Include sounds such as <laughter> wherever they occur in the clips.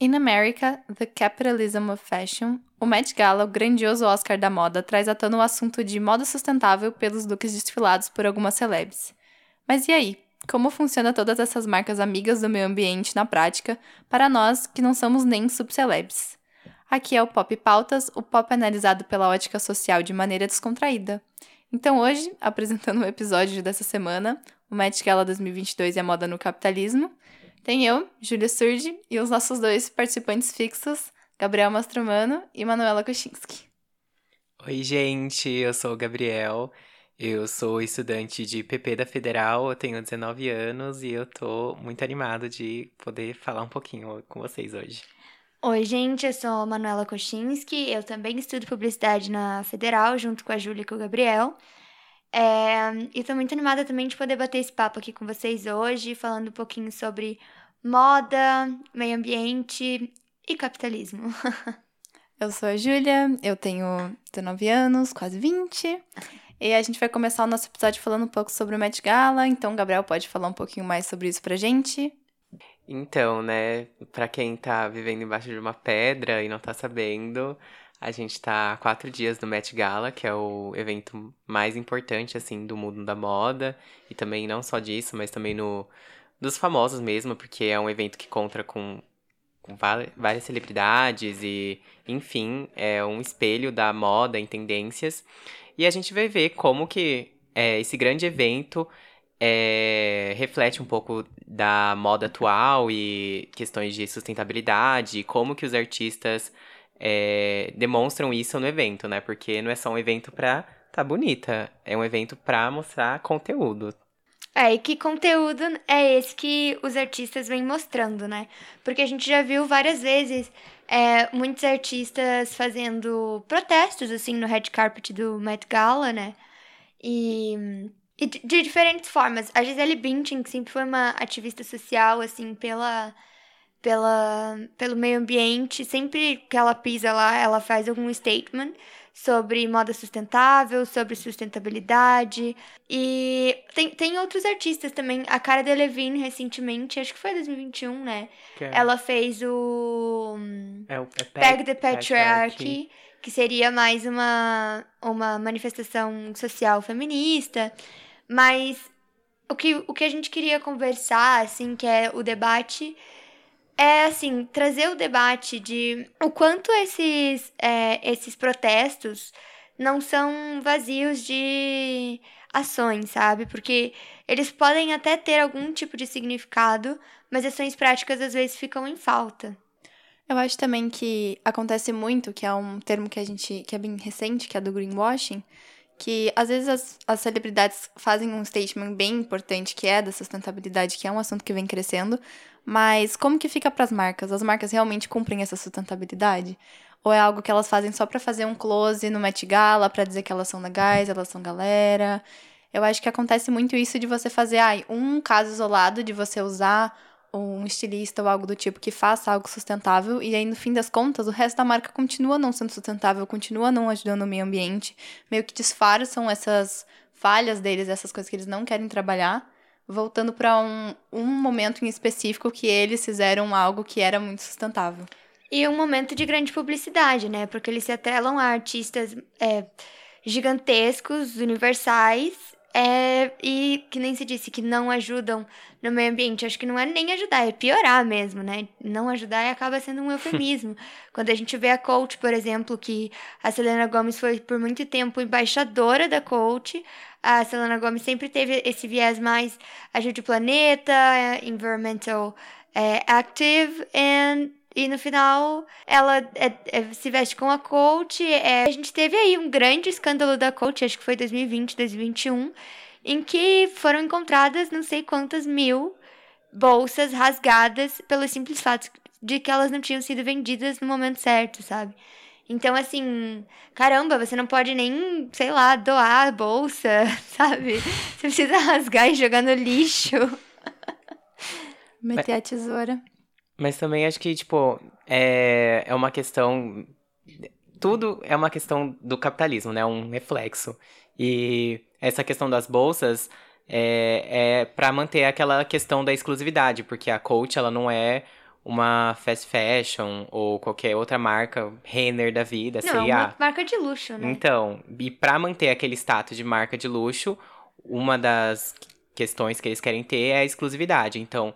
In America, The Capitalism of Fashion, o Met Gala, o grandioso Oscar da moda, traz à tona o assunto de moda sustentável pelos looks desfilados por algumas celebs. Mas e aí? Como funciona todas essas marcas amigas do meio ambiente na prática para nós que não somos nem subcelebs? Aqui é o Pop Pautas, o pop analisado pela ótica social de maneira descontraída. Então hoje, <laughs> apresentando o episódio dessa semana, o Met Gala 2022 e a moda no capitalismo, tem eu, Júlia Surdi, e os nossos dois participantes fixos, Gabriel Mastromano e Manuela Kochinski. Oi, gente, eu sou o Gabriel. Eu sou estudante de PP da Federal, eu tenho 19 anos e eu tô muito animado de poder falar um pouquinho com vocês hoje. Oi, gente, eu sou a Manuela Kochinski, eu também estudo publicidade na Federal, junto com a Júlia e com o Gabriel. É, e tô muito animada também de poder bater esse papo aqui com vocês hoje, falando um pouquinho sobre moda, meio ambiente e capitalismo. <laughs> eu sou a Júlia, eu tenho 19 anos, quase 20. E a gente vai começar o nosso episódio falando um pouco sobre o Met Gala, então o Gabriel pode falar um pouquinho mais sobre isso pra gente. Então, né, para quem tá vivendo embaixo de uma pedra e não tá sabendo, a gente tá quatro dias do Met Gala, que é o evento mais importante, assim, do mundo da moda. E também não só disso, mas também no dos famosos mesmo, porque é um evento que conta com, com várias celebridades e, enfim, é um espelho da moda em tendências. E a gente vai ver como que é, esse grande evento é, reflete um pouco da moda atual e questões de sustentabilidade, como que os artistas é, demonstram isso no evento, né? Porque não é só um evento pra tá bonita, é um evento pra mostrar conteúdo. É, e que conteúdo é esse que os artistas vêm mostrando, né? Porque a gente já viu várias vezes é, muitos artistas fazendo protestos, assim, no red carpet do Met Gala, né? E, e de, de diferentes formas. A Gisele Bündchen, que sempre foi uma ativista social, assim, pela pela, pelo meio ambiente. Sempre que ela pisa lá, ela faz algum statement sobre moda sustentável, sobre sustentabilidade. E tem, tem outros artistas também. A Cara Delevingne, recentemente, acho que foi 2021, né? É? Ela fez o. É o é Peg, the Patriarchy, que seria mais uma, uma manifestação social feminista. Mas o que, o que a gente queria conversar, assim, que é o debate é assim trazer o debate de o quanto esses é, esses protestos não são vazios de ações, sabe? Porque eles podem até ter algum tipo de significado, mas ações práticas às vezes ficam em falta. Eu acho também que acontece muito, que é um termo que a gente que é bem recente, que é do greenwashing, que às vezes as, as celebridades fazem um statement bem importante que é da sustentabilidade, que é um assunto que vem crescendo, mas como que fica para as marcas? As marcas realmente cumprem essa sustentabilidade? Ou é algo que elas fazem só para fazer um close no Met Gala, para dizer que elas são legais, elas são galera? Eu acho que acontece muito isso de você fazer ai, um caso isolado de você usar um estilista ou algo do tipo que faça algo sustentável e aí no fim das contas o resto da marca continua não sendo sustentável, continua não ajudando o meio ambiente, meio que disfarçam essas falhas deles, essas coisas que eles não querem trabalhar voltando para um, um momento em específico que eles fizeram algo que era muito sustentável. E um momento de grande publicidade, né? Porque eles se atrelam a artistas é, gigantescos, universais, é, e que nem se disse que não ajudam no meio ambiente. Acho que não é nem ajudar, é piorar mesmo, né? Não ajudar acaba sendo um eufemismo. <laughs> Quando a gente vê a Coach, por exemplo, que a Selena Gomez foi por muito tempo embaixadora da Coach, a Selena Gomez sempre teve esse viés mais ajude o planeta, environmental é, active, and, e no final ela é, é, se veste com a Coach. É, a gente teve aí um grande escândalo da Coach, acho que foi 2020, 2021, em que foram encontradas não sei quantas mil bolsas rasgadas pelo simples fato de que elas não tinham sido vendidas no momento certo, sabe? Então, assim, caramba, você não pode nem, sei lá, doar a bolsa, <laughs> sabe? Você precisa <laughs> rasgar e jogar no lixo. Meter a tesoura. Mas também acho que, tipo, é, é uma questão. Tudo é uma questão do capitalismo, né? Um reflexo. E essa questão das bolsas é, é para manter aquela questão da exclusividade, porque a coach ela não é uma fast fashion ou qualquer outra marca, Renner da vida, Não, é C&A. uma marca de luxo, né? Então, e para manter aquele status de marca de luxo, uma das questões que eles querem ter é a exclusividade. Então,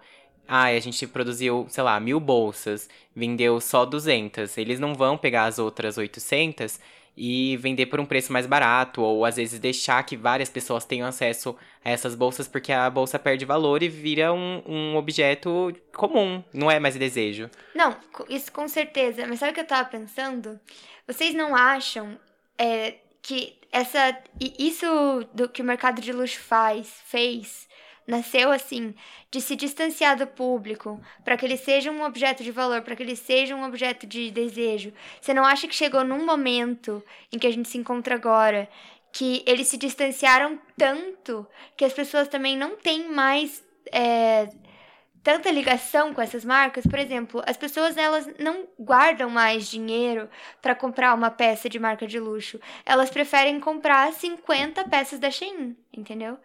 ah, a gente produziu, sei lá, mil bolsas, vendeu só 200. Eles não vão pegar as outras 800 e vender por um preço mais barato, ou às vezes deixar que várias pessoas tenham acesso a essas bolsas, porque a bolsa perde valor e vira um, um objeto comum, não é mais desejo. Não, isso com certeza. Mas sabe o que eu tava pensando? Vocês não acham é, que essa isso do que o mercado de luxo faz, fez, nasceu assim, de se distanciar do público, para que ele seja um objeto de valor, para que ele seja um objeto de desejo. Você não acha que chegou num momento em que a gente se encontra agora que eles se distanciaram tanto que as pessoas também não têm mais é, tanta ligação com essas marcas, por exemplo, as pessoas elas não guardam mais dinheiro para comprar uma peça de marca de luxo. Elas preferem comprar 50 peças da Shein, entendeu?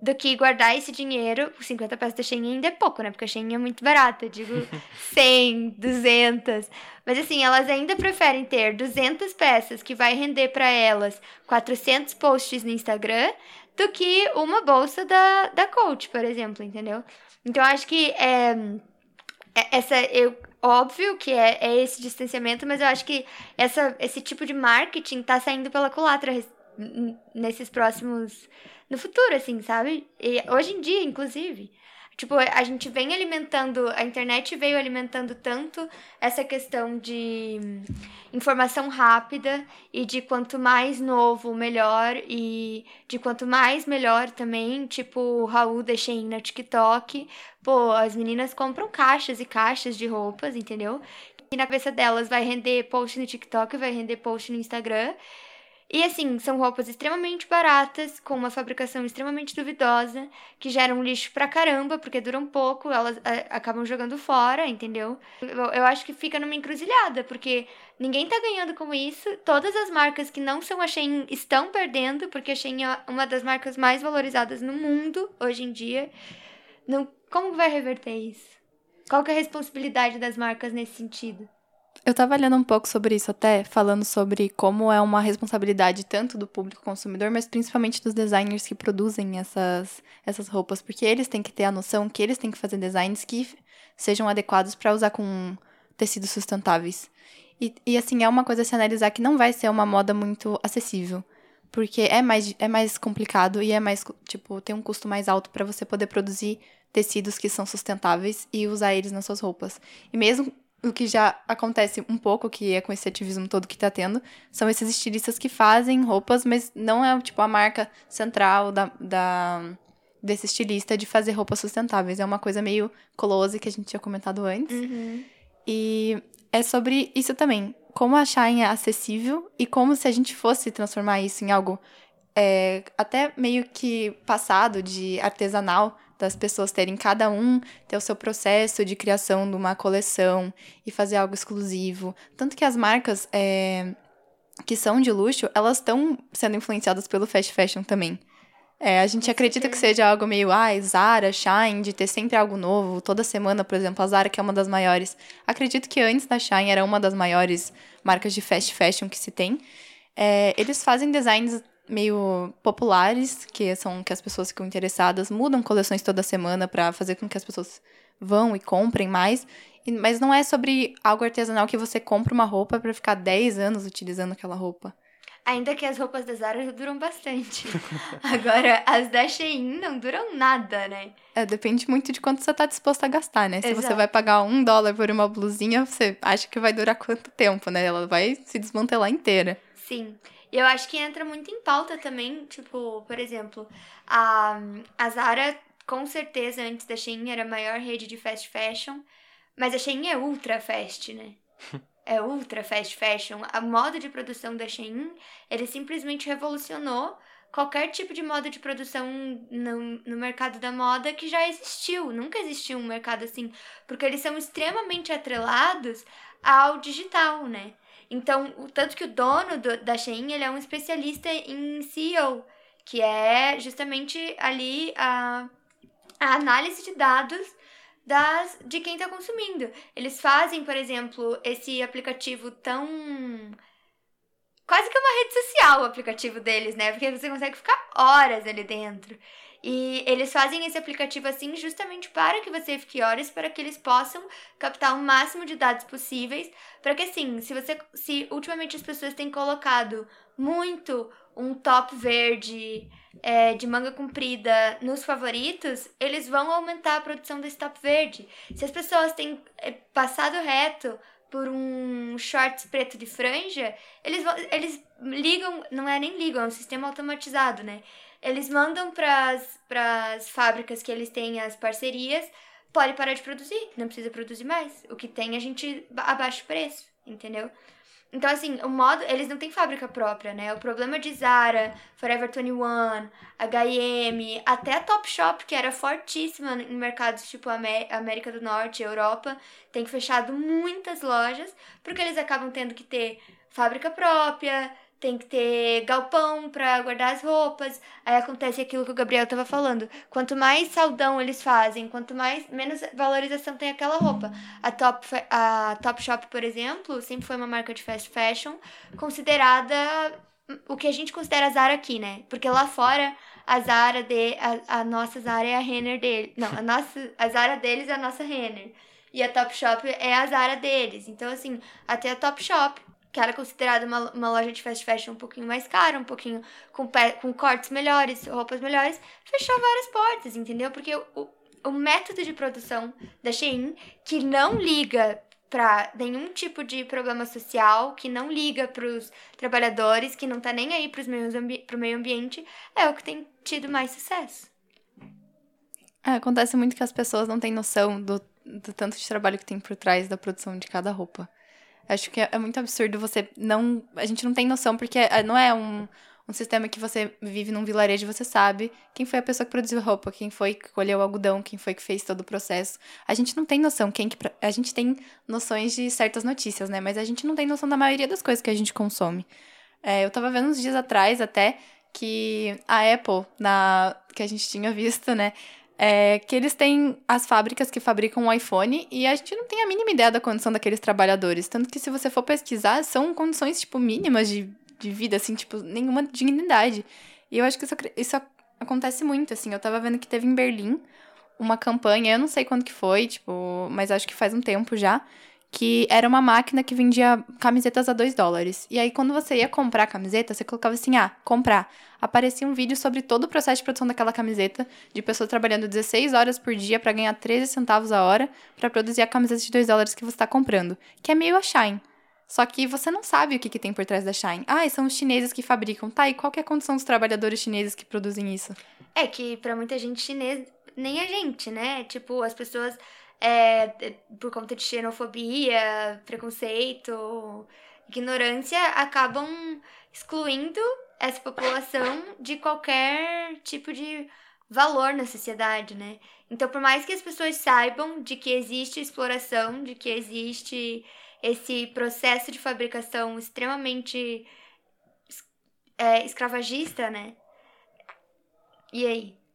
Do que guardar esse dinheiro, 50 peças da Shein ainda é pouco, né? Porque a Shein é muito barata, digo <laughs> 100, 200. Mas assim, elas ainda preferem ter 200 peças que vai render para elas 400 posts no Instagram do que uma bolsa da, da Coach, por exemplo, entendeu? Então, eu acho que é, é- essa. Eu, óbvio que é, é esse distanciamento, mas eu acho que essa, esse tipo de marketing tá saindo pela culatra nesses próximos. No futuro, assim, sabe? E hoje em dia, inclusive. Tipo, a gente vem alimentando, a internet veio alimentando tanto essa questão de informação rápida e de quanto mais novo, melhor, e de quanto mais melhor também, tipo o Raul da Shein na TikTok. Pô, as meninas compram caixas e caixas de roupas, entendeu? E na cabeça delas vai render post no TikTok, vai render post no Instagram. E assim, são roupas extremamente baratas, com uma fabricação extremamente duvidosa, que geram lixo pra caramba, porque duram pouco, elas é, acabam jogando fora, entendeu? Eu, eu acho que fica numa encruzilhada, porque ninguém tá ganhando com isso. Todas as marcas que não são a Shein estão perdendo, porque a Shein é uma das marcas mais valorizadas no mundo hoje em dia. Não, como vai reverter isso? Qual que é a responsabilidade das marcas nesse sentido? Eu tava lendo um pouco sobre isso até, falando sobre como é uma responsabilidade tanto do público consumidor, mas principalmente dos designers que produzem essas, essas roupas, porque eles têm que ter a noção que eles têm que fazer designs que sejam adequados para usar com tecidos sustentáveis. E, e assim, é uma coisa a se analisar que não vai ser uma moda muito acessível. Porque é mais, é mais complicado e é mais, tipo, tem um custo mais alto para você poder produzir tecidos que são sustentáveis e usar eles nas suas roupas. E mesmo o que já acontece um pouco, que é com esse ativismo todo que tá tendo, são esses estilistas que fazem roupas, mas não é, tipo, a marca central da, da desse estilista de fazer roupas sustentáveis. É uma coisa meio close que a gente tinha comentado antes. E é sobre isso também. Como a Shine é acessível e como se a gente fosse transformar isso em algo é, até meio que passado de artesanal, das pessoas terem cada um ter o seu processo de criação de uma coleção e fazer algo exclusivo. Tanto que as marcas é, que são de luxo, elas estão sendo influenciadas pelo fast fashion também. É, a gente acredita que seja algo meio, ah, Zara, Shine, de ter sempre algo novo, toda semana, por exemplo, a Zara, que é uma das maiores. Acredito que antes da Shine era uma das maiores marcas de fast fashion que se tem. É, eles fazem designs meio populares, que são que as pessoas ficam interessadas, mudam coleções toda semana para fazer com que as pessoas vão e comprem mais. Mas não é sobre algo artesanal que você compra uma roupa para ficar 10 anos utilizando aquela roupa. Ainda que as roupas da Zara duram bastante. <laughs> Agora, as da Shein não duram nada, né? É, depende muito de quanto você tá disposto a gastar, né? Se você vai pagar um dólar por uma blusinha, você acha que vai durar quanto tempo, né? Ela vai se desmantelar inteira. Sim. E eu acho que entra muito em pauta também, tipo, por exemplo, a, a Zara, com certeza, antes da Shein, era a maior rede de fast fashion, mas a Shein é ultra fast, né? <laughs> É ultra fast fashion. A moda de produção da Shein, ele simplesmente revolucionou qualquer tipo de moda de produção no, no mercado da moda que já existiu. Nunca existiu um mercado assim, porque eles são extremamente atrelados ao digital, né? Então, o tanto que o dono do- da Shein, ele é um especialista em SEO, que é justamente ali a, a análise de dados das de quem está consumindo. Eles fazem, por exemplo, esse aplicativo tão quase que uma rede social o aplicativo deles, né? Porque você consegue ficar horas ali dentro. E eles fazem esse aplicativo assim justamente para que você fique horas, para que eles possam captar o máximo de dados possíveis, para que assim, se você se ultimamente as pessoas têm colocado muito um top verde é, de manga comprida nos favoritos, eles vão aumentar a produção desse top verde. Se as pessoas têm é, passado reto por um shorts preto de franja, eles, vão, eles ligam, não é nem ligam, é um sistema automatizado, né? Eles mandam para as fábricas que eles têm as parcerias, pode parar de produzir, não precisa produzir mais. O que tem a gente abaixa o preço, entendeu? Então, assim, o modo. Eles não têm fábrica própria, né? O problema de Zara, Forever 21, HM, até a Topshop, que era fortíssima em mercados tipo América do Norte, Europa, tem fechado muitas lojas, porque eles acabam tendo que ter fábrica própria, tem que ter galpão para guardar as roupas. Aí acontece aquilo que o Gabriel estava falando. Quanto mais saldão eles fazem, quanto mais menos valorização tem aquela roupa. A Top a Topshop, por exemplo, sempre foi uma marca de fast fashion considerada o que a gente considera a Zara aqui, né? Porque lá fora a Zara de a, a nossa Zara é a Renner dele. Não, a nossa a Zara deles é a nossa Renner. E a Topshop é a Zara deles. Então assim, até a Topshop que era considerada uma, uma loja de fast fashion um pouquinho mais cara, um pouquinho com, com cortes melhores, roupas melhores, fechou várias portas, entendeu? Porque o, o método de produção da Shein, que não liga para nenhum tipo de problema social, que não liga para os trabalhadores, que não tá nem aí para o meio ambiente, é o que tem tido mais sucesso. É, acontece muito que as pessoas não têm noção do, do tanto de trabalho que tem por trás da produção de cada roupa. Acho que é muito absurdo você não. A gente não tem noção, porque é, não é um, um sistema que você vive num vilarejo você sabe quem foi a pessoa que produziu roupa, quem foi que colheu o algodão, quem foi que fez todo o processo. A gente não tem noção. Quem que, a gente tem noções de certas notícias, né? Mas a gente não tem noção da maioria das coisas que a gente consome. É, eu tava vendo uns dias atrás até que a Apple, na, que a gente tinha <laughs> visto, né? É que eles têm as fábricas que fabricam o iPhone e a gente não tem a mínima ideia da condição daqueles trabalhadores. Tanto que se você for pesquisar, são condições, tipo, mínimas de, de vida, assim, tipo, nenhuma dignidade. E eu acho que isso, isso acontece muito, assim. Eu tava vendo que teve em Berlim uma campanha, eu não sei quando que foi, tipo, mas acho que faz um tempo já, que era uma máquina que vendia camisetas a 2 dólares. E aí, quando você ia comprar a camiseta, você colocava assim, ah, comprar. Aparecia um vídeo sobre todo o processo de produção daquela camiseta, de pessoas trabalhando 16 horas por dia para ganhar 13 centavos a hora para produzir a camiseta de 2 dólares que você está comprando. Que é meio a Shine. Só que você não sabe o que, que tem por trás da Shine. Ah, são os chineses que fabricam. Tá, e qual é a condição dos trabalhadores chineses que produzem isso? É que para muita gente chinês, nem a gente, né? Tipo, as pessoas é, por conta de xenofobia, preconceito, ignorância, acabam excluindo essa população de qualquer tipo de valor na sociedade, né? Então, por mais que as pessoas saibam de que existe exploração, de que existe esse processo de fabricação extremamente é, escravagista, né? E aí?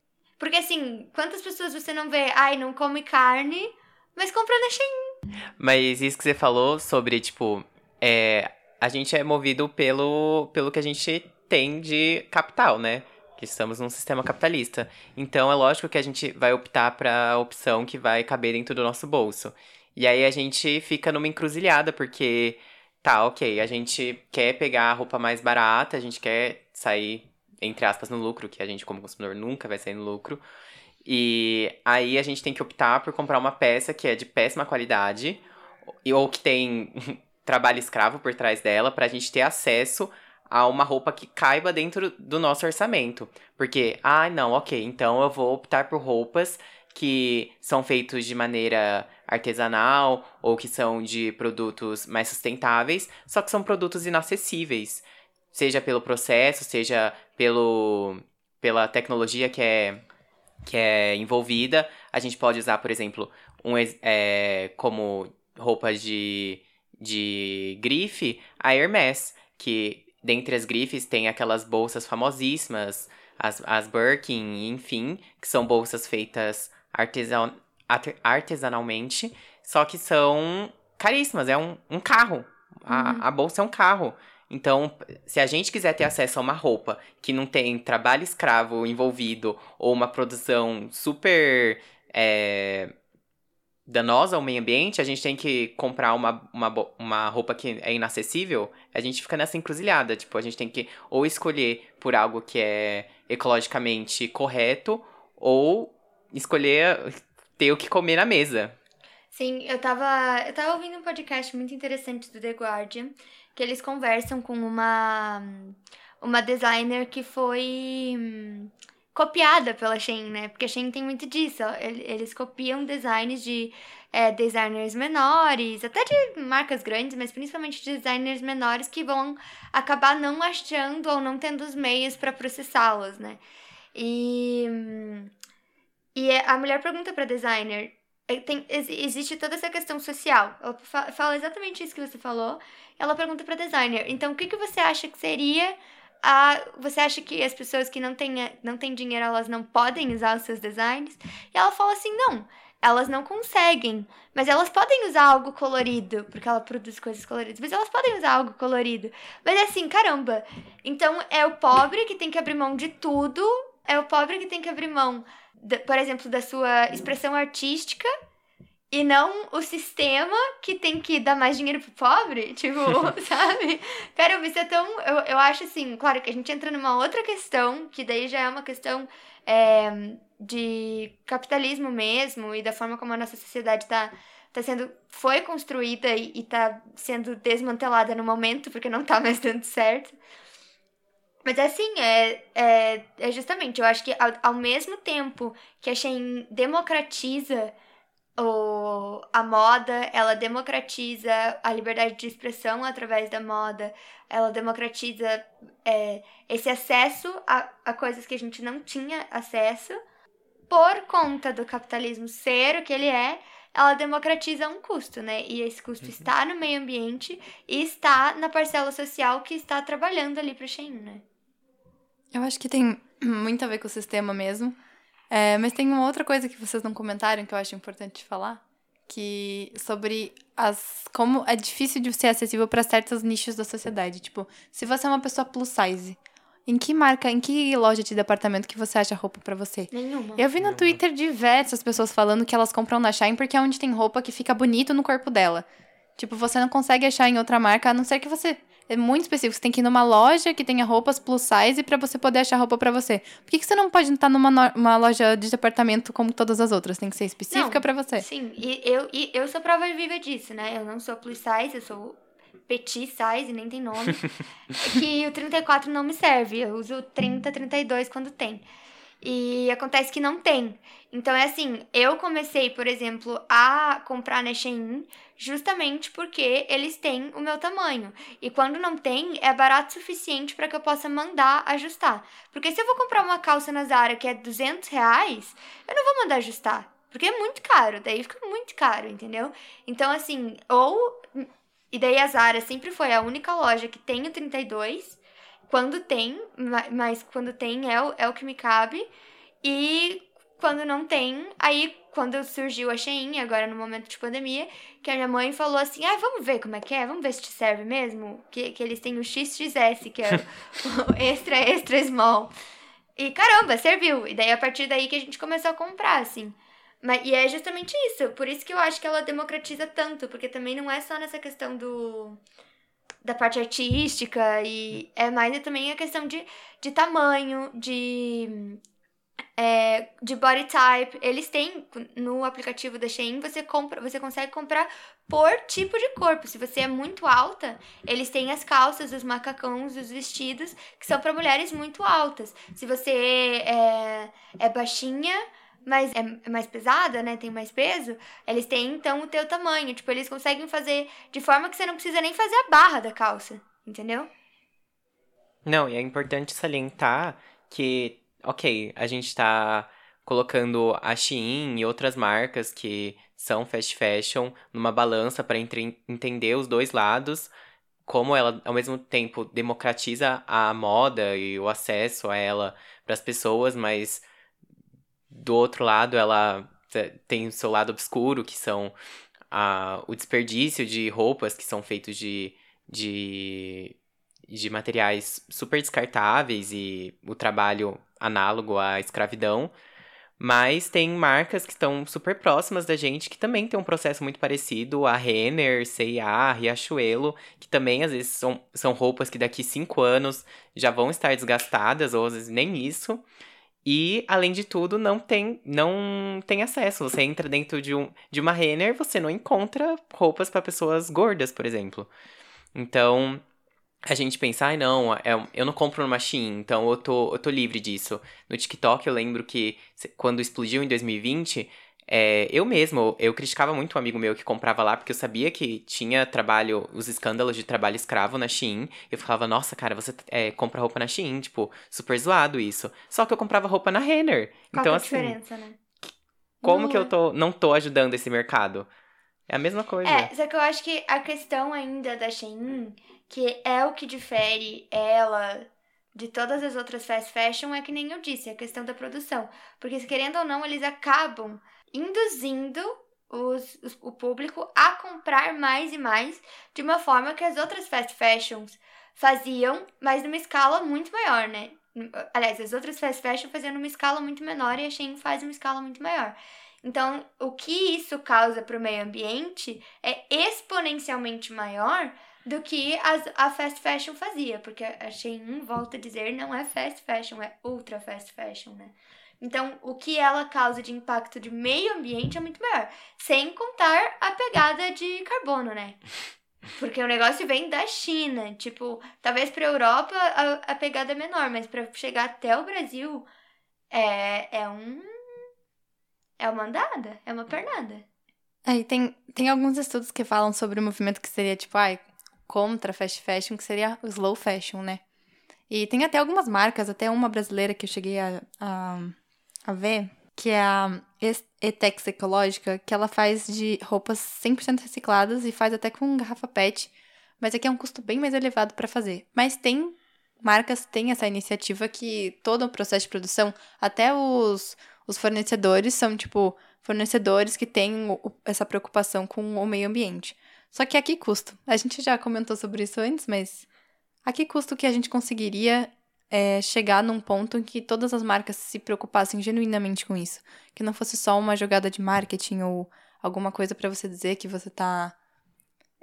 Porque assim, quantas pessoas você não vê, ai, não come carne, mas compra na Shein. Mas isso que você falou sobre, tipo, é, a gente é movido pelo, pelo que a gente tem de capital, né? Que estamos num sistema capitalista. Então é lógico que a gente vai optar para a opção que vai caber dentro do nosso bolso. E aí a gente fica numa encruzilhada, porque tá, ok, a gente quer pegar a roupa mais barata, a gente quer sair entre aspas, no lucro, que a gente, como consumidor, nunca vai sair no lucro. E aí a gente tem que optar por comprar uma peça que é de péssima qualidade, ou que tem <laughs> trabalho escravo por trás dela, para a gente ter acesso a uma roupa que caiba dentro do nosso orçamento. Porque, ah, não, ok, então eu vou optar por roupas que são feitos de maneira artesanal ou que são de produtos mais sustentáveis, só que são produtos inacessíveis seja pelo processo, seja pelo, pela tecnologia que é, que é envolvida. A gente pode usar, por exemplo, um, é, como roupas de, de grife, a Hermès, que dentre as grifes tem aquelas bolsas famosíssimas, as, as Birkin, enfim, que são bolsas feitas artesan, artesanalmente, só que são caríssimas. É um, um carro. A, uhum. a bolsa é um carro. Então, se a gente quiser ter acesso a uma roupa que não tem trabalho escravo envolvido ou uma produção super é, danosa ao meio ambiente, a gente tem que comprar uma, uma, uma roupa que é inacessível, a gente fica nessa encruzilhada. Tipo, a gente tem que ou escolher por algo que é ecologicamente correto ou escolher ter o que comer na mesa. Sim, eu tava, eu tava ouvindo um podcast muito interessante do The Guardian que eles conversam com uma uma designer que foi hum, copiada pela Shein, né? Porque a Shein tem muito disso. Eles copiam designs de é, designers menores, até de marcas grandes, mas principalmente de designers menores que vão acabar não achando ou não tendo os meios para processá-los, né? E, hum, e a mulher pergunta para designer tem, existe toda essa questão social. Ela fala exatamente isso que você falou. Ela pergunta para designer. Então, o que, que você acha que seria a, você acha que as pessoas que não têm, não têm dinheiro, elas não podem usar os seus designs? E ela fala assim, não, elas não conseguem, mas elas podem usar algo colorido, porque ela produz coisas coloridas, mas elas podem usar algo colorido. Mas é assim, caramba, então é o pobre que tem que abrir mão de tudo, é o pobre que tem que abrir mão por exemplo, da sua expressão artística e não o sistema que tem que dar mais dinheiro pro pobre, <laughs> tipo, <laughs> sabe? Cara, isso é tão. Eu, eu acho assim, claro que a gente entra numa outra questão, que daí já é uma questão é, de capitalismo mesmo e da forma como a nossa sociedade tá, tá sendo. foi construída e, e tá sendo desmantelada no momento, porque não tá mais dando certo. Mas assim, é, é, é justamente, eu acho que ao, ao mesmo tempo que a Shein democratiza o, a moda, ela democratiza a liberdade de expressão através da moda, ela democratiza é, esse acesso a, a coisas que a gente não tinha acesso, por conta do capitalismo ser o que ele é, ela democratiza um custo, né? E esse custo uhum. está no meio ambiente e está na parcela social que está trabalhando ali para o Shein, né? Eu acho que tem <clears throat> muito a ver com o sistema mesmo. É, mas tem uma outra coisa que vocês não comentaram que eu acho importante falar, que sobre as como é difícil de ser acessível para certos nichos da sociedade. Tipo, se você é uma pessoa plus size, em que marca, em que loja de departamento que você acha roupa para você? Nenhuma. Eu vi no Twitter diversas pessoas falando que elas compram na Shine porque é onde tem roupa que fica bonito no corpo dela. Tipo, você não consegue achar em outra marca, a não ser que você é muito específico. Você tem que ir numa loja que tenha roupas plus size para você poder achar roupa para você. Por que, que você não pode estar numa uma loja de departamento como todas as outras? Tem que ser específica para você. Sim, e eu, e eu sou prova viva disso, né? Eu não sou plus size, eu sou petit size, nem tem nome. <laughs> que o 34 não me serve. Eu uso 30, 32 quando tem. E acontece que não tem. Então é assim, eu comecei, por exemplo, a comprar na Shein justamente porque eles têm o meu tamanho. E quando não tem, é barato o suficiente para que eu possa mandar ajustar. Porque se eu vou comprar uma calça na Zara que é 200 reais, eu não vou mandar ajustar. Porque é muito caro, daí fica muito caro, entendeu? Então, assim, ou. E daí a Zara sempre foi a única loja que tem o 32 quando tem, mas quando tem é o, é o que me cabe. E quando não tem, aí quando surgiu a Shein, agora no momento de pandemia, que a minha mãe falou assim: ah, vamos ver como é que é, vamos ver se te serve mesmo. Que, que eles têm o XXS, que é o, <laughs> o extra, extra small. E caramba, serviu. E daí a partir daí que a gente começou a comprar, assim. Mas, e é justamente isso. Por isso que eu acho que ela democratiza tanto, porque também não é só nessa questão do da parte artística e é mais também a questão de, de tamanho, de é, de body type. Eles têm no aplicativo da Shein, você compra, você consegue comprar por tipo de corpo. Se você é muito alta, eles têm as calças, os macacões, os vestidos que são para mulheres muito altas. Se você é, é baixinha, mas é mais pesada, né? Tem mais peso, eles têm então o teu tamanho. Tipo, eles conseguem fazer de forma que você não precisa nem fazer a barra da calça, entendeu? Não, e é importante salientar que, ok, a gente tá colocando a Shein e outras marcas que são fast fashion numa balança para entender os dois lados, como ela ao mesmo tempo democratiza a moda e o acesso a ela para as pessoas, mas do outro lado, ela tem o seu lado obscuro, que são a, o desperdício de roupas que são feitos de, de, de materiais super descartáveis e o trabalho análogo à escravidão. Mas tem marcas que estão super próximas da gente que também tem um processo muito parecido. A Renner, C&A, Riachuelo, que também às vezes são, são roupas que daqui cinco anos já vão estar desgastadas, ou às vezes nem isso. E, além de tudo, não tem, não tem acesso. Você entra dentro de, um, de uma Renner, você não encontra roupas para pessoas gordas, por exemplo. Então, a gente pensa, ai não, é, eu não compro no Shein, então eu tô, eu tô livre disso. No TikTok eu lembro que quando explodiu em 2020, é, eu mesmo, eu criticava muito um amigo meu que comprava lá, porque eu sabia que tinha trabalho, os escândalos de trabalho escravo na Shein. Eu falava, nossa, cara, você é, compra roupa na Shein, tipo, super zoado isso. Só que eu comprava roupa na Renner. Qual então, é a assim, diferença, né? como que eu tô, não tô ajudando esse mercado? É a mesma coisa. É, só que eu acho que a questão ainda da Shein que é o que difere ela de todas as outras fast fashion é que nem eu disse, a questão da produção. Porque, querendo ou não, eles acabam induzindo os, os, o público a comprar mais e mais de uma forma que as outras fast fashions faziam, mas numa escala muito maior, né? Aliás, as outras fast fashion faziam numa escala muito menor e a Shein faz uma escala muito maior. Então, o que isso causa para o meio ambiente é exponencialmente maior do que as, a fast fashion fazia, porque a Shein, volta a dizer, não é fast fashion, é ultra fast fashion, né? Então, o que ela causa de impacto de meio ambiente é muito maior. Sem contar a pegada de carbono, né? <laughs> Porque o negócio vem da China. Tipo, talvez pra Europa a, a pegada é menor, mas para chegar até o Brasil é, é um. É uma andada, é uma pernada. É, tem, tem alguns estudos que falam sobre o movimento que seria, tipo, ai, contra fast fashion, que seria o slow fashion, né? E tem até algumas marcas, até uma brasileira que eu cheguei a, a, a ver, que é a Etex Ecológica, que ela faz de roupas 100% recicladas e faz até com garrafa PET, mas aqui é um custo bem mais elevado para fazer. Mas tem marcas têm essa iniciativa que todo o processo de produção, até os, os fornecedores são tipo fornecedores que têm essa preocupação com o meio ambiente. Só que a que custo? A gente já comentou sobre isso antes, mas a que custo que a gente conseguiria é, chegar num ponto em que todas as marcas se preocupassem genuinamente com isso? Que não fosse só uma jogada de marketing ou alguma coisa para você dizer que você tá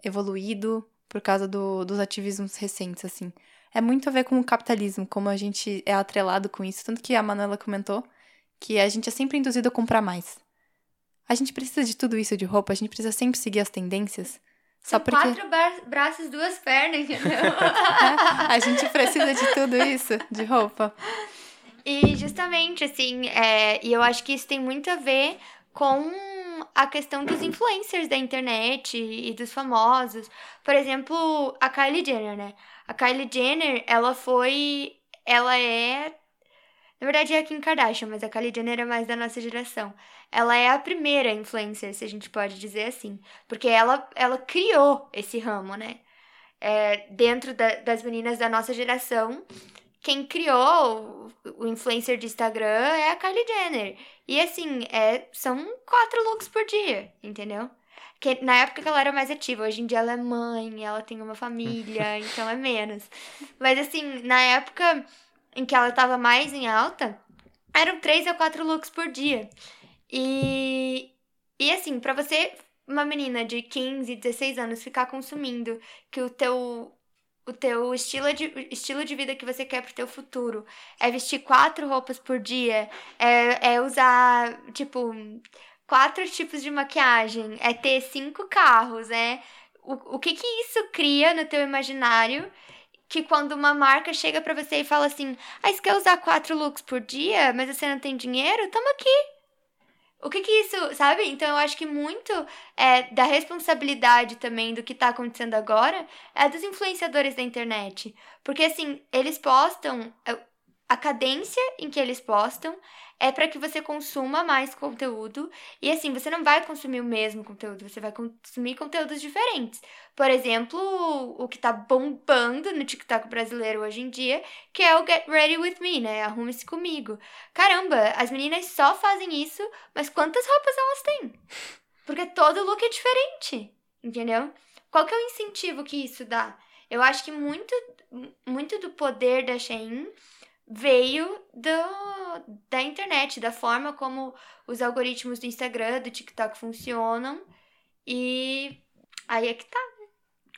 evoluído por causa do, dos ativismos recentes, assim. É muito a ver com o capitalismo, como a gente é atrelado com isso. Tanto que a Manuela comentou que a gente é sempre induzido a comprar mais. A gente precisa de tudo isso de roupa, a gente precisa sempre seguir as tendências. Só porque... Quatro bra braços, duas pernas, entendeu? <laughs> a gente precisa de tudo isso, de roupa. E justamente, assim, é, e eu acho que isso tem muito a ver com a questão dos influencers da internet e dos famosos. Por exemplo, a Kylie Jenner, né? A Kylie Jenner, ela foi. Ela é. Na verdade é a Kim Kardashian, mas a Kylie Jenner é mais da nossa geração ela é a primeira influencer, se a gente pode dizer assim. Porque ela, ela criou esse ramo, né? É, dentro da, das meninas da nossa geração, quem criou o, o, influencer de Instagram é a Kylie Jenner. E assim, é, são quatro looks por dia, entendeu? Que, na época que ela era mais ativa, hoje em dia ela é mãe, ela tem uma família, <laughs> então é menos. Mas assim, na época em que ela tava mais em alta, eram três a quatro looks por dia. E, e assim, para você, uma menina de 15, 16 anos, ficar consumindo que o teu o teu estilo de, estilo de vida que você quer pro teu futuro é vestir quatro roupas por dia, é, é usar, tipo, quatro tipos de maquiagem, é ter cinco carros, é... O, o que que isso cria no teu imaginário que quando uma marca chega para você e fala assim, ah, você quer usar quatro looks por dia, mas você não tem dinheiro? Toma aqui, o que que isso, sabe? Então eu acho que muito é, da responsabilidade também do que tá acontecendo agora é dos influenciadores da internet. Porque assim, eles postam. É, a cadência em que eles postam é para que você consuma mais conteúdo. E assim, você não vai consumir o mesmo conteúdo, você vai consumir conteúdos diferentes. Por exemplo, o que tá bombando no TikTok brasileiro hoje em dia, que é o Get Ready With Me, né? Arrume-se comigo. Caramba, as meninas só fazem isso, mas quantas roupas elas têm? Porque todo look é diferente, entendeu? Qual que é o incentivo que isso dá? Eu acho que muito, muito do poder da Shein veio do, da internet, da forma como os algoritmos do Instagram, do TikTok funcionam. E aí é que tá. Né?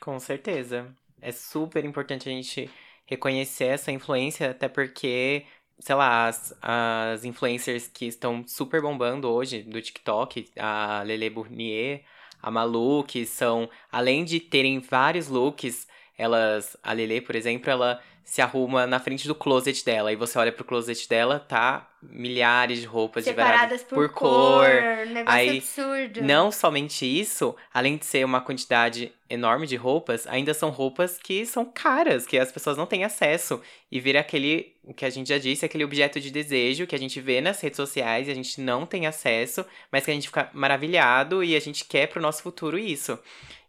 Com certeza. É super importante a gente reconhecer essa influência, até porque, sei lá, as, as influencers que estão super bombando hoje do TikTok, a Lele Bournier, a Malu, que são, além de terem vários looks, elas, a Lele, por exemplo, ela se arruma na frente do closet dela. E você olha pro closet dela, tá milhares de roupas separadas por, por cor. cor. Negócio Aí, absurdo. Não somente isso, além de ser uma quantidade enorme de roupas, ainda são roupas que são caras, que as pessoas não têm acesso. E vira aquele, o que a gente já disse, aquele objeto de desejo que a gente vê nas redes sociais e a gente não tem acesso, mas que a gente fica maravilhado e a gente quer pro nosso futuro isso.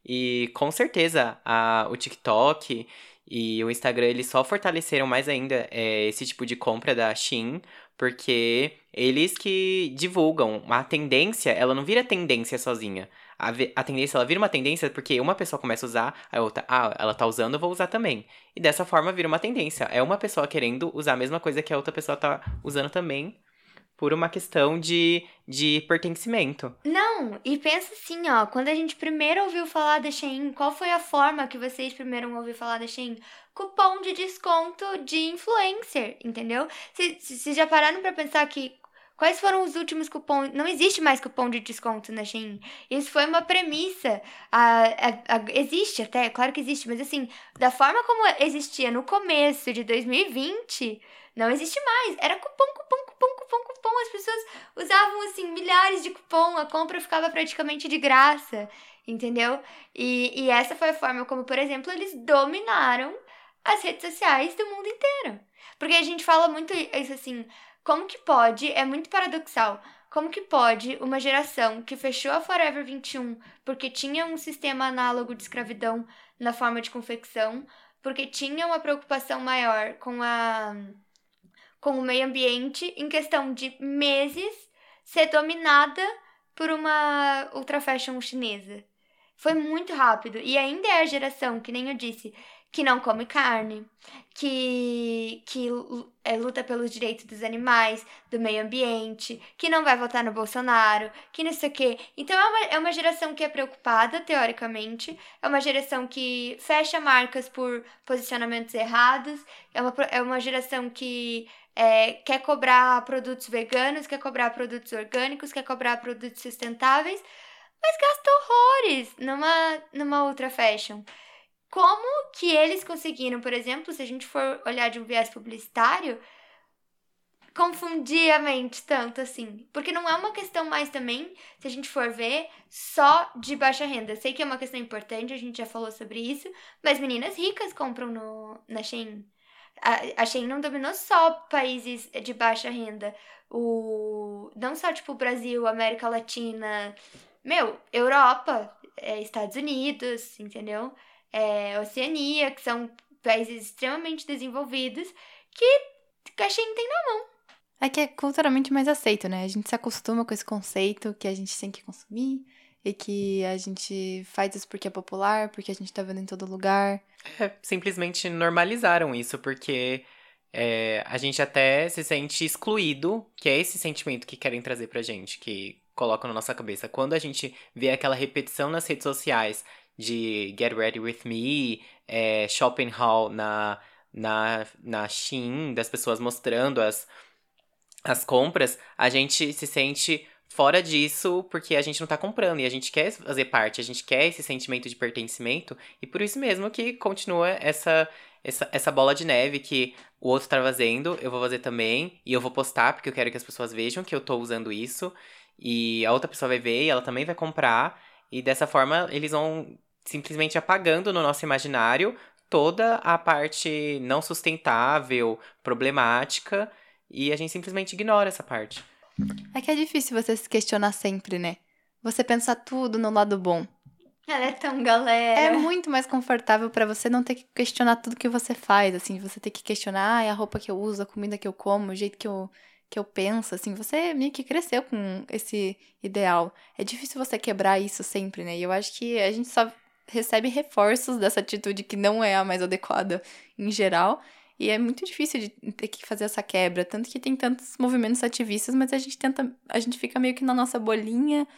E com certeza a, o TikTok e o Instagram, eles só fortaleceram mais ainda é, esse tipo de compra da Shein, porque eles que divulgam. A tendência, ela não vira tendência sozinha. A, a tendência, ela vira uma tendência porque uma pessoa começa a usar, a outra, ah, ela tá usando, eu vou usar também. E dessa forma vira uma tendência. É uma pessoa querendo usar a mesma coisa que a outra pessoa tá usando também por uma questão de, de pertencimento. Não, e pensa assim, ó, quando a gente primeiro ouviu falar da Shein, qual foi a forma que vocês primeiro ouviram falar da Shein? Cupom de desconto de influencer, entendeu? Vocês já pararam para pensar que Quais foram os últimos cupons? Não existe mais cupom de desconto na Shein. Isso foi uma premissa. A, a, a, existe até, claro que existe, mas assim, da forma como existia no começo de 2020, não existe mais. Era cupom, cupom, cupom, cupom. As pessoas usavam, assim, milhares de cupom. A compra ficava praticamente de graça, entendeu? E, e essa foi a forma como, por exemplo, eles dominaram as redes sociais do mundo inteiro. Porque a gente fala muito isso assim, como que pode, é muito paradoxal, como que pode uma geração que fechou a Forever 21 porque tinha um sistema análogo de escravidão na forma de confecção, porque tinha uma preocupação maior com a com o meio ambiente em questão de meses ser dominada por uma ultra fashion chinesa. Foi muito rápido e ainda é a geração, que nem eu disse, que não come carne, que, que é, luta pelos direitos dos animais, do meio ambiente, que não vai votar no Bolsonaro, que não sei o quê. Então é uma, é uma geração que é preocupada, teoricamente, é uma geração que fecha marcas por posicionamentos errados, é uma, é uma geração que é, quer cobrar produtos veganos, quer cobrar produtos orgânicos, quer cobrar produtos sustentáveis, mas gasta horrores numa, numa ultra fashion. Como que eles conseguiram, por exemplo, se a gente for olhar de um viés publicitário, confundir a mente tanto assim? Porque não é uma questão mais também, se a gente for ver, só de baixa renda. Sei que é uma questão importante, a gente já falou sobre isso, mas meninas ricas compram no, na Shein. A, Shein não dominou só países de baixa renda. O, não só, tipo, Brasil, América Latina, meu, Europa, é, Estados Unidos, entendeu? É, Oceania, que são países extremamente desenvolvidos, que a Shein tem na mão. É que é culturalmente mais aceito, né? A gente se acostuma com esse conceito que a gente tem que consumir e que a gente faz isso porque é popular, porque a gente tá vendo em todo lugar. É, simplesmente normalizaram isso, porque é, a gente até se sente excluído, que é esse sentimento que querem trazer pra gente, que colocam na nossa cabeça. Quando a gente vê aquela repetição nas redes sociais de Get Ready With Me, é, Shopping Hall na, na, na Shein, das pessoas mostrando as, as compras, a gente se sente fora disso porque a gente não tá comprando e a gente quer fazer parte, a gente quer esse sentimento de pertencimento e por isso mesmo que continua essa essa, essa bola de neve que o outro tá fazendo, eu vou fazer também e eu vou postar porque eu quero que as pessoas vejam que eu tô usando isso e a outra pessoa vai ver e ela também vai comprar e dessa forma eles vão simplesmente apagando no nosso imaginário toda a parte não sustentável, problemática E a gente simplesmente ignora essa parte. É que é difícil você se questionar sempre, né? Você pensar tudo no lado bom. Ela é tão galera. É muito mais confortável para você não ter que questionar tudo que você faz, assim, você ter que questionar ah, a roupa que eu uso, a comida que eu como, o jeito que eu, que eu penso, assim, você meio que cresceu com esse ideal. É difícil você quebrar isso sempre, né? E eu acho que a gente só recebe reforços dessa atitude que não é a mais adequada em geral. E é muito difícil de ter que fazer essa quebra, tanto que tem tantos movimentos ativistas, mas a gente tenta, a gente fica meio que na nossa bolinha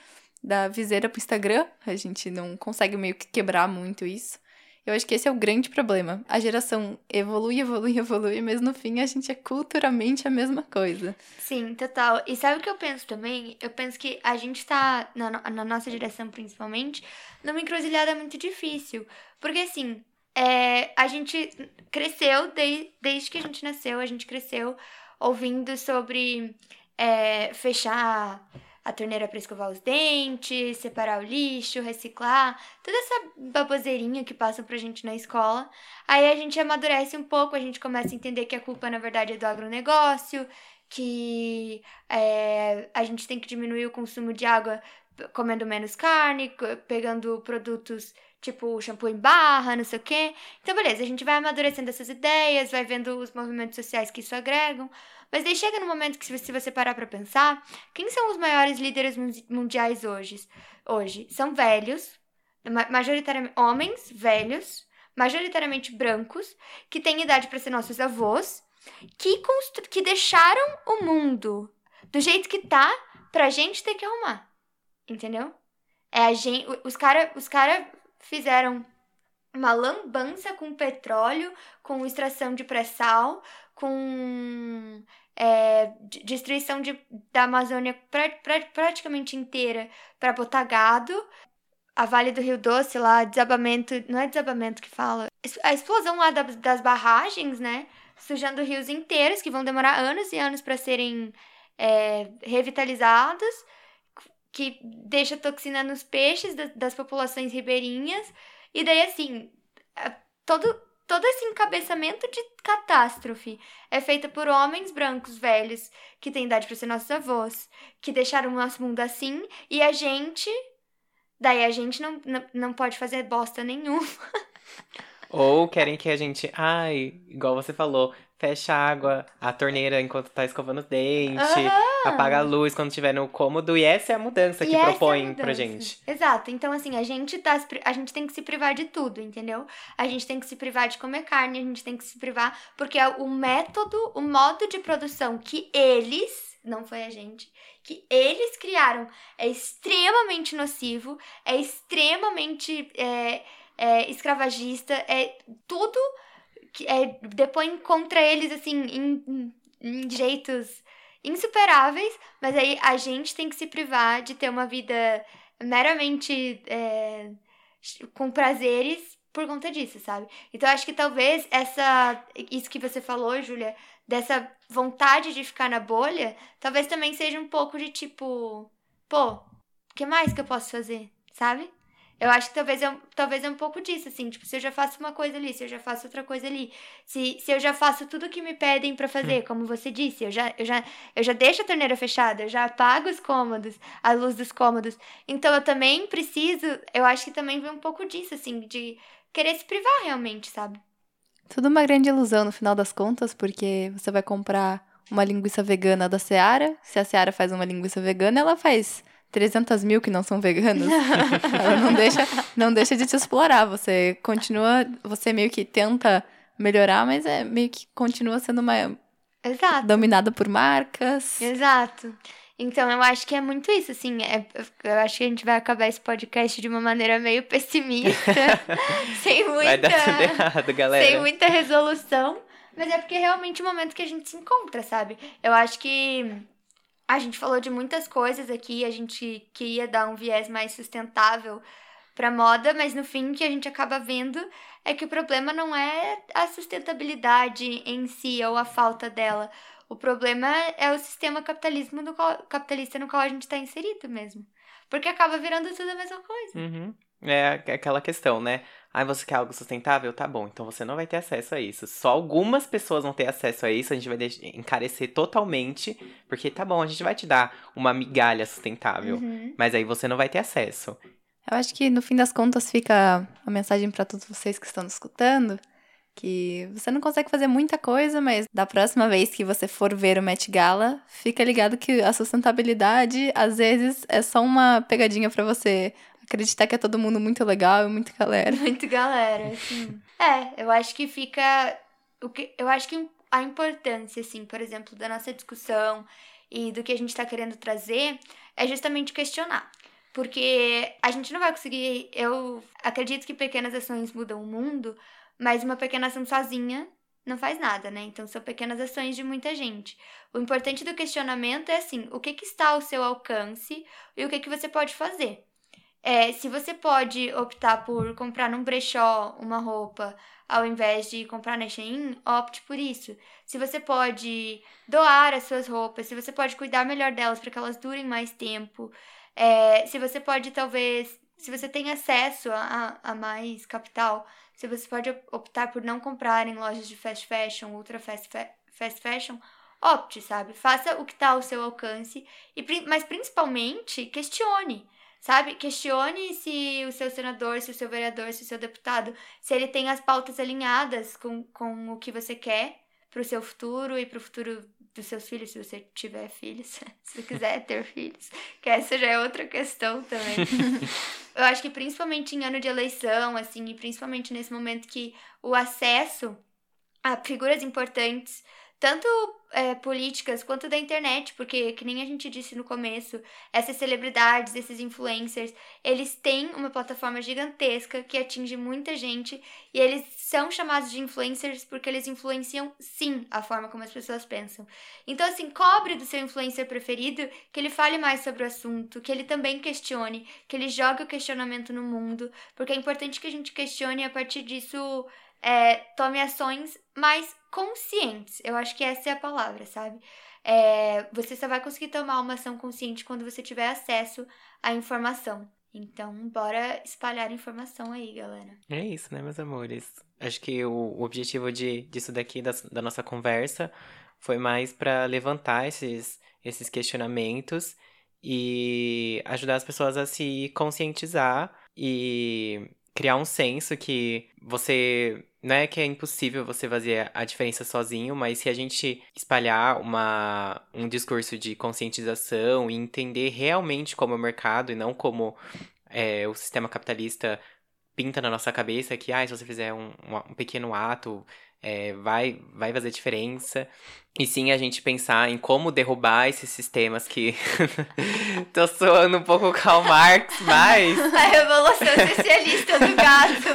da viseira pro Instagram, a gente não consegue meio que quebrar muito isso. Eu acho que esse é o grande problema. A geração evolui, evolui, evolui, mas no fim a gente é culturalmente a mesma coisa. Sim, total. E sabe o que eu penso também? Eu penso que a gente tá, na, na nossa geração principalmente, numa encruzilhada muito difícil. Porque assim, é, a gente cresceu, de, desde que a gente nasceu, a gente cresceu ouvindo sobre é, fechar a torneira para escovar os dentes, separar o lixo, reciclar, toda essa baboseirinha que passam pra gente na escola. Aí a gente amadurece um pouco, a gente começa a entender que a culpa na verdade é do agronegócio, que é, a gente tem que diminuir o consumo de água comendo menos carne, pegando produtos tipo shampoo em barra, não sei o quê. Então, beleza, a gente vai amadurecendo essas ideias, vai vendo os movimentos sociais que isso agregam. Mas daí chega no momento que, se você parar pra pensar, quem são os maiores líderes mundiais hoje? Hoje são velhos, majoritariamente homens velhos, majoritariamente brancos, que têm idade para ser nossos avós, que, que deixaram o mundo do jeito que tá pra gente ter que arrumar. Entendeu? É a gente, os caras os cara fizeram uma lambança com petróleo, com extração de pré-sal, com é, destruição de, da Amazônia pra, pra, praticamente inteira para botar gado. A Vale do Rio Doce lá, desabamento, não é desabamento que fala, a explosão lá das, das barragens, né? Sujando rios inteiros que vão demorar anos e anos para serem é, revitalizados que deixa toxina nos peixes das, das populações ribeirinhas. E daí, assim, todo, todo esse encabeçamento de catástrofe é feito por homens brancos velhos que têm idade para ser nossos avós, que deixaram o nosso mundo assim, e a gente. Daí a gente não, não, não pode fazer bosta nenhuma. Ou querem que a gente, ai, igual você falou, fecha a água, a torneira enquanto tá escovando os dentes, apaga a luz quando estiver no cômodo, e essa é a mudança que propõem é pra gente. Exato. Então, assim, a gente tá. A gente tem que se privar de tudo, entendeu? A gente tem que se privar de comer carne, a gente tem que se privar, porque é o método, o modo de produção que eles, não foi a gente, que eles criaram é extremamente nocivo, é extremamente. É, é, escravagista, é tudo que é, depõe contra eles, assim, em, em jeitos insuperáveis, mas aí a gente tem que se privar de ter uma vida meramente é, com prazeres por conta disso, sabe? Então acho que talvez essa isso que você falou, Júlia, dessa vontade de ficar na bolha, talvez também seja um pouco de tipo, pô, o que mais que eu posso fazer, sabe? Eu acho que talvez é, talvez é um pouco disso, assim, tipo, se eu já faço uma coisa ali, se eu já faço outra coisa ali, se, se eu já faço tudo que me pedem para fazer, hum. como você disse, eu já, eu, já, eu já deixo a torneira fechada, eu já apago os cômodos, a luz dos cômodos. Então eu também preciso, eu acho que também vem um pouco disso, assim, de querer se privar realmente, sabe? Tudo uma grande ilusão no final das contas, porque você vai comprar uma linguiça vegana da Seara, se a Seara faz uma linguiça vegana, ela faz 300 mil que não são veganos, <laughs> ela não deixa, não deixa de te explorar. Você continua, você meio que tenta melhorar, mas é meio que continua sendo uma. Exato. Dominada por marcas. Exato. Então, eu acho que é muito isso, assim. É, eu acho que a gente vai acabar esse podcast de uma maneira meio pessimista. <laughs> sem muita. Vai dar tudo errado, galera. Sem muita resolução. Mas é porque é realmente o momento que a gente se encontra, sabe? Eu acho que a gente falou de muitas coisas aqui, a gente queria dar um viés mais sustentável para moda, mas no fim o que a gente acaba vendo é que o problema não é a sustentabilidade em si ou a falta dela. O problema é o sistema capitalismo no qual, capitalista no qual a gente está inserido mesmo. Porque acaba virando tudo a mesma coisa. Uhum. É aquela questão, né? Ah, você quer algo sustentável? Tá bom, então você não vai ter acesso a isso. Só algumas pessoas vão ter acesso a isso, a gente vai encarecer totalmente, porque tá bom, a gente vai te dar uma migalha sustentável, Uhum. mas aí você não vai ter acesso. Eu acho que no fim das contas fica a mensagem para todos vocês que estão nos escutando que você não consegue fazer muita coisa, mas da próxima vez que você for ver o Met Gala, fica ligado que a sustentabilidade às vezes é só uma pegadinha para você acreditar que é todo mundo muito legal e muito galera. Muito galera, assim. é, eu acho que fica. O que, eu acho que a importância, assim, por exemplo, da nossa discussão e do que a gente está querendo trazer é justamente questionar. Porque a gente não vai conseguir. Eu acredito que pequenas ações mudam o mundo, mas uma pequena ação sozinha não faz nada, né? Então são pequenas ações de muita gente. O importante do questionamento é assim: o que, que está ao seu alcance e o que, que você pode fazer. É, se você pode optar por comprar num brechó uma roupa ao invés de comprar na Shein, opte por isso. Se você pode doar as suas roupas, se você pode cuidar melhor delas para que elas durem mais tempo, é, se você pode talvez, se você tem acesso a, a mais capital, se você pode optar por não comprar em lojas de fast fashion, ultra fast, fa fast fashion, opte, sabe? Faça o que está ao seu alcance, e, mas principalmente questione. Sabe? Questione se o seu senador, se o seu vereador, se o seu deputado, se ele tem as pautas alinhadas com, com o que você quer para o seu futuro e para o futuro dos seus filhos, se você tiver filhos, <laughs> se você quiser ter filhos, que essa já é outra questão também. <laughs> Eu acho que principalmente em ano de eleição, assim, e principalmente nesse momento que o acesso a figuras importantes tanto é, políticas quanto da internet, porque, que nem a gente disse no começo, essas celebridades, esses influencers, eles têm uma plataforma gigantesca que atinge muita gente e eles são chamados de influencers porque eles influenciam, sim, a forma como as pessoas pensam. Então, assim, cobre do seu influencer preferido que ele fale mais sobre o assunto, que ele também questione, que ele jogue o questionamento no mundo, porque é importante que a gente questione e a partir disso é, tome ações mais conscientes. Eu acho que essa é a palavra, sabe? É, você só vai conseguir tomar uma ação consciente quando você tiver acesso à informação. Então, bora espalhar informação aí, galera. É isso, né, meus amores? Acho que o, objetivo de, disso daqui, da, da nossa conversa, foi mais para levantar esses, esses questionamentos e ajudar as pessoas a se conscientizar e criar um senso que você não é que é impossível você fazer a diferença sozinho, mas se a gente espalhar uma, um discurso de conscientização e entender realmente como é o mercado e não como é, o sistema capitalista pinta na nossa cabeça que ah, se você fizer um, um pequeno ato é, vai, vai fazer diferença. E sim a gente pensar em como derrubar esses sistemas que. <laughs> Tô soando um pouco Karl Marx, <laughs> mas. a revolução socialista do gato.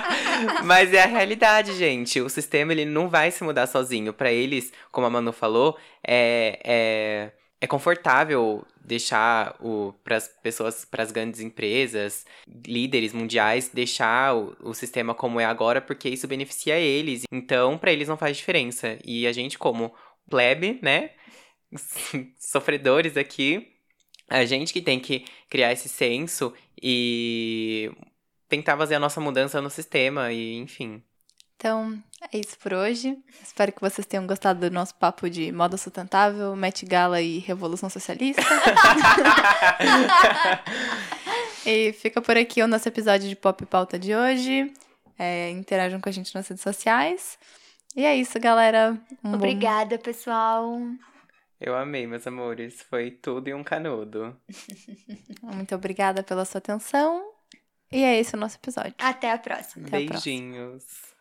<laughs> mas é a realidade, gente. O sistema ele não vai se mudar sozinho. Para eles, como a Manu falou, é, é, é confortável deixar o para as pessoas, para as grandes empresas, líderes mundiais deixar o, o, sistema como é agora, porque isso beneficia eles. Então, para eles não faz diferença. E a gente como plebe, né, <laughs> sofredores aqui, a gente que tem que criar esse senso e tentar fazer a nossa mudança no sistema e, enfim. Então, é isso por hoje. Espero que vocês tenham gostado do nosso papo de moda sustentável, Met Gala e Revolução Socialista. <laughs> e fica por aqui o nosso episódio de Pop Pauta de hoje. É, interajam com a gente nas redes sociais. E é isso, galera. Um Obrigada, bom... pessoal. Eu amei, meus amores. Foi tudo e um canudo. <laughs> Muito obrigada pela sua atenção. E é esse o nosso episódio. Até a próxima. Beijinhos. Até a próxima.